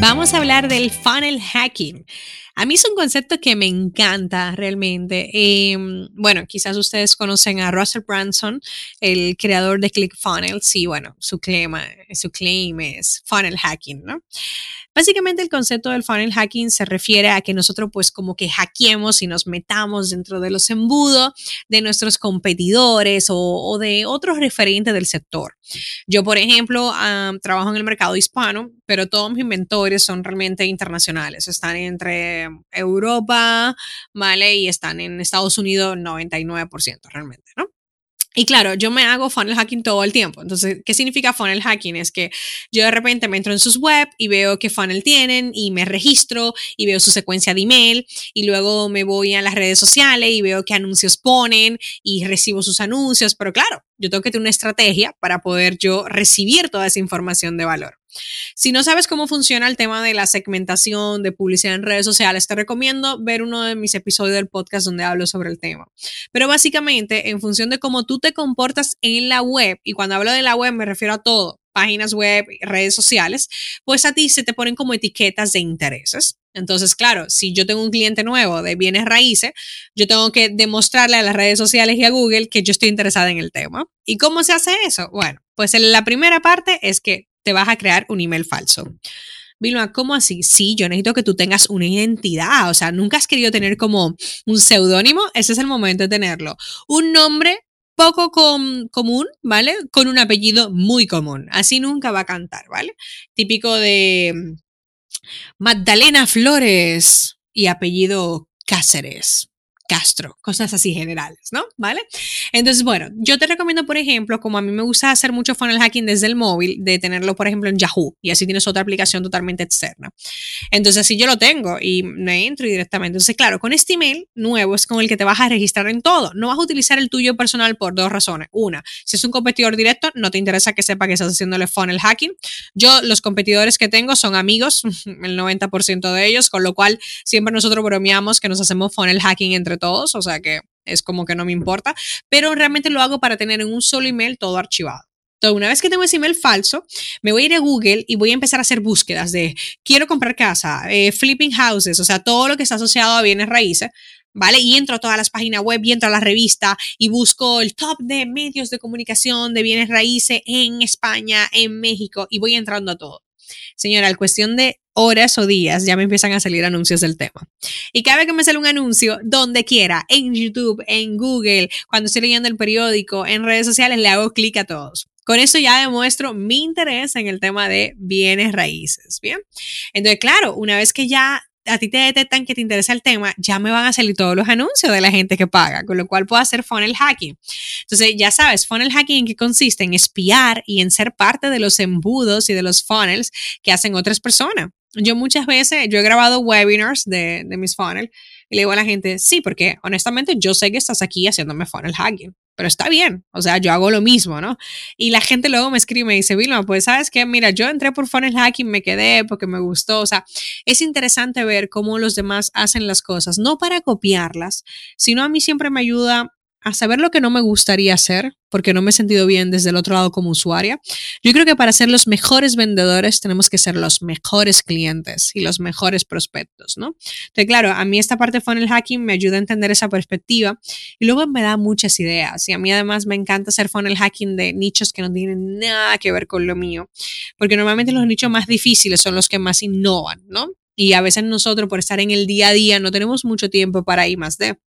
Vamos a hablar del funnel hacking. A mí es un concepto que me encanta realmente. Em, bueno, quizás ustedes conocen a Russell Branson, el creador de ClickFunnels, y bueno, su su claim es funnel hacking, ¿no? Básicamente el concepto del funnel hacking se refiere a que nosotros pues como que hackeemos y nos metamos dentro de los embudos de nuestros competidores o, de otros referentes del sector. Yo, por ejemplo, trabajo en el mercado hispano, pero todos mis inventores son realmente internacionales. Están entre Europa, ¿vale? Y están en Estados Unidos 99% realmente, ¿no? Y claro, yo me hago funnel hacking todo el tiempo. Entonces, ¿qué significa funnel hacking? Es que yo de repente me entro en sus web y veo qué funnel tienen y me registro y veo su secuencia de email y luego me voy a las redes sociales y veo qué anuncios ponen y recibo sus anuncios. Pero claro, yo tengo que tener una estrategia para poder yo recibir toda esa información de valor. Si no sabes cómo funciona el tema de la segmentación de publicidad en redes sociales, te recomiendo ver uno de mis episodios del podcast donde hablo sobre el tema. Pero básicamente, en función de cómo tú te comportas en la web, y cuando hablo de la web me refiero a todo, páginas web, redes sociales, pues a ti se te ponen como etiquetas de intereses. Entonces, claro, si yo tengo un cliente nuevo de bienes raíces, yo tengo que demostrarle a las redes sociales y a Google que yo estoy interesada en el tema. ¿Y cómo se hace eso? Bueno, pues la primera parte es que te vas a crear un email falso. Vilma, ¿cómo así? Sí, yo necesito que tú tengas una identidad. O sea, nunca has querido tener como un seudónimo. Ese es el momento de tenerlo. Un nombre poco común, ¿vale? Con un apellido muy común. Así nunca va a cantar, ¿vale? Típico de mm, Magdalena Flores y apellido Cáceres. Castro, cosas así generales, ¿no? ¿Vale? Entonces, bueno, yo te recomiendo, por ejemplo, como a mí me gusta hacer mucho funnel hacking desde el móvil, de tenerlo, por ejemplo, en Yahoo y así tienes otra aplicación totalmente externa. Entonces, así yo lo tengo y me entro directamente. Entonces, claro, con este email nuevo es con el que te vas a registrar en todo. No vas a utilizar el tuyo personal por dos razones. Una, si es un competidor directo, no te interesa que sepa que estás haciéndole funnel hacking. Yo, los competidores que tengo son amigos, el 90% de ellos, con lo cual siempre nosotros bromeamos que nos hacemos funnel hacking entre todos, o sea que es como que no me importa, pero realmente lo hago para tener en un solo email todo archivado. Entonces, una vez que tengo ese email falso, me voy a ir a Google y voy a empezar a hacer búsquedas de quiero comprar casa, eh, flipping houses, o sea, todo lo que está asociado a bienes raíces, ¿vale? Y entro a todas las páginas web y entro a la revista y busco el top de medios de comunicación de bienes raíces en España, en México, y voy entrando a todo. Señora, en cuestión de horas o días ya me empiezan a salir anuncios del tema. Y cada vez que me sale un anuncio, donde quiera, en YouTube, en Google, cuando estoy leyendo el periódico, en redes sociales, le hago clic a todos. Con eso ya demuestro mi interés en el tema de bienes raíces, ¿bien? Entonces, claro, una vez que ya a ti te detectan que te interesa el tema, ya me van a salir todos los anuncios de la gente que paga, con lo cual puedo hacer funnel hacking. Entonces, ya sabes, funnel hacking en qué consiste? En espiar y en ser parte de los embudos y de los funnels que hacen otras personas. Yo muchas veces, yo he grabado webinars de, de mis funnels y le digo a la gente, sí, porque honestamente yo sé que estás aquí haciéndome funnel hacking pero está bien, o sea, yo hago lo mismo, ¿no? Y la gente luego me escribe y me dice, Vilma, pues sabes qué, mira, yo entré por funnel hacking, me quedé porque me gustó, o sea, es interesante ver cómo los demás hacen las cosas, no para copiarlas, sino a mí siempre me ayuda a saber lo que no me gustaría hacer, porque no me he sentido bien desde el otro lado como usuaria. Yo creo que para ser los mejores vendedores tenemos que ser los mejores clientes y los mejores prospectos, ¿no? Entonces, claro, a mí esta parte de funnel hacking me ayuda a entender esa perspectiva y luego me da muchas ideas. Y a mí además me encanta hacer funnel hacking de nichos que no tienen nada que ver con lo mío, porque normalmente los nichos más difíciles son los que más innovan, ¿no? Y a veces nosotros por estar en el día a día no tenemos mucho tiempo para ir más de.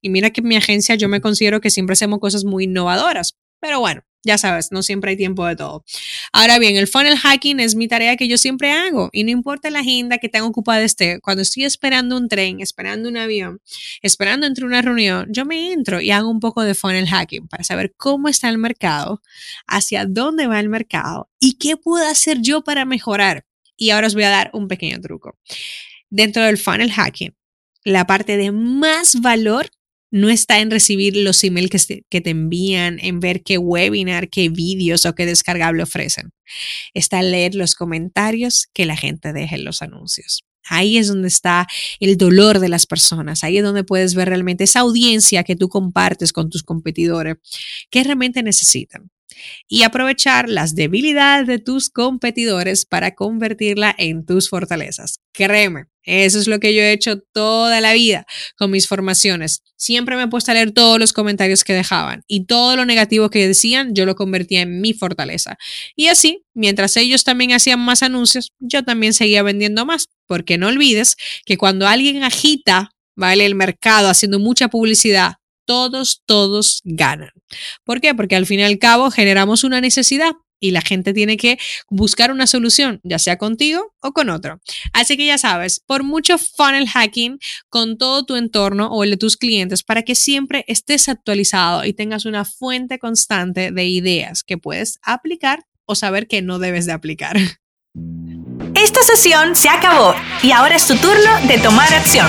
Y mira que en mi agencia yo me considero que siempre hacemos cosas muy innovadoras. Pero bueno, ya sabes, no siempre hay tiempo de todo. Ahora bien, el funnel hacking es mi tarea que yo siempre hago y no importa la agenda que tenga ocupada esté, cuando estoy esperando un tren, esperando un avión, esperando entre una reunión, yo me entro y hago un poco de funnel hacking para saber cómo está el mercado, hacia dónde va el mercado y qué puedo hacer yo para mejorar. Y ahora os voy a dar un pequeño truco. Dentro del funnel hacking, la parte de más valor no está en recibir los emails que, te envían, en ver qué webinar, qué vídeos o qué descargable ofrecen. Está en leer los comentarios que la gente deja en los anuncios. Ahí es donde está el dolor de las personas. Ahí es donde puedes ver realmente esa audiencia que tú compartes con tus competidores, que realmente necesitan y aprovechar las debilidades de tus competidores para convertirla en tus fortalezas. Créeme, eso es lo que yo he hecho toda la vida con mis formaciones. Siempre me he puesto a leer todos los comentarios que dejaban y todo lo negativo que decían, yo lo convertía en mi fortaleza. Y así, mientras ellos también hacían más anuncios, yo también seguía vendiendo más, porque no olvides que cuando alguien agita, ¿vale? El mercado haciendo mucha publicidad, todos, todos ganan. ¿Por qué? Porque al fin y al cabo generamos una necesidad y la gente tiene que buscar una solución, ya sea contigo o con otro. Así que ya sabes, por mucho funnel hacking con todo tu entorno o el de tus clientes para que siempre estés actualizado y tengas una fuente constante de ideas que puedes aplicar o saber que no debes de aplicar. Esta sesión se acabó y ahora es tu turno de tomar acción.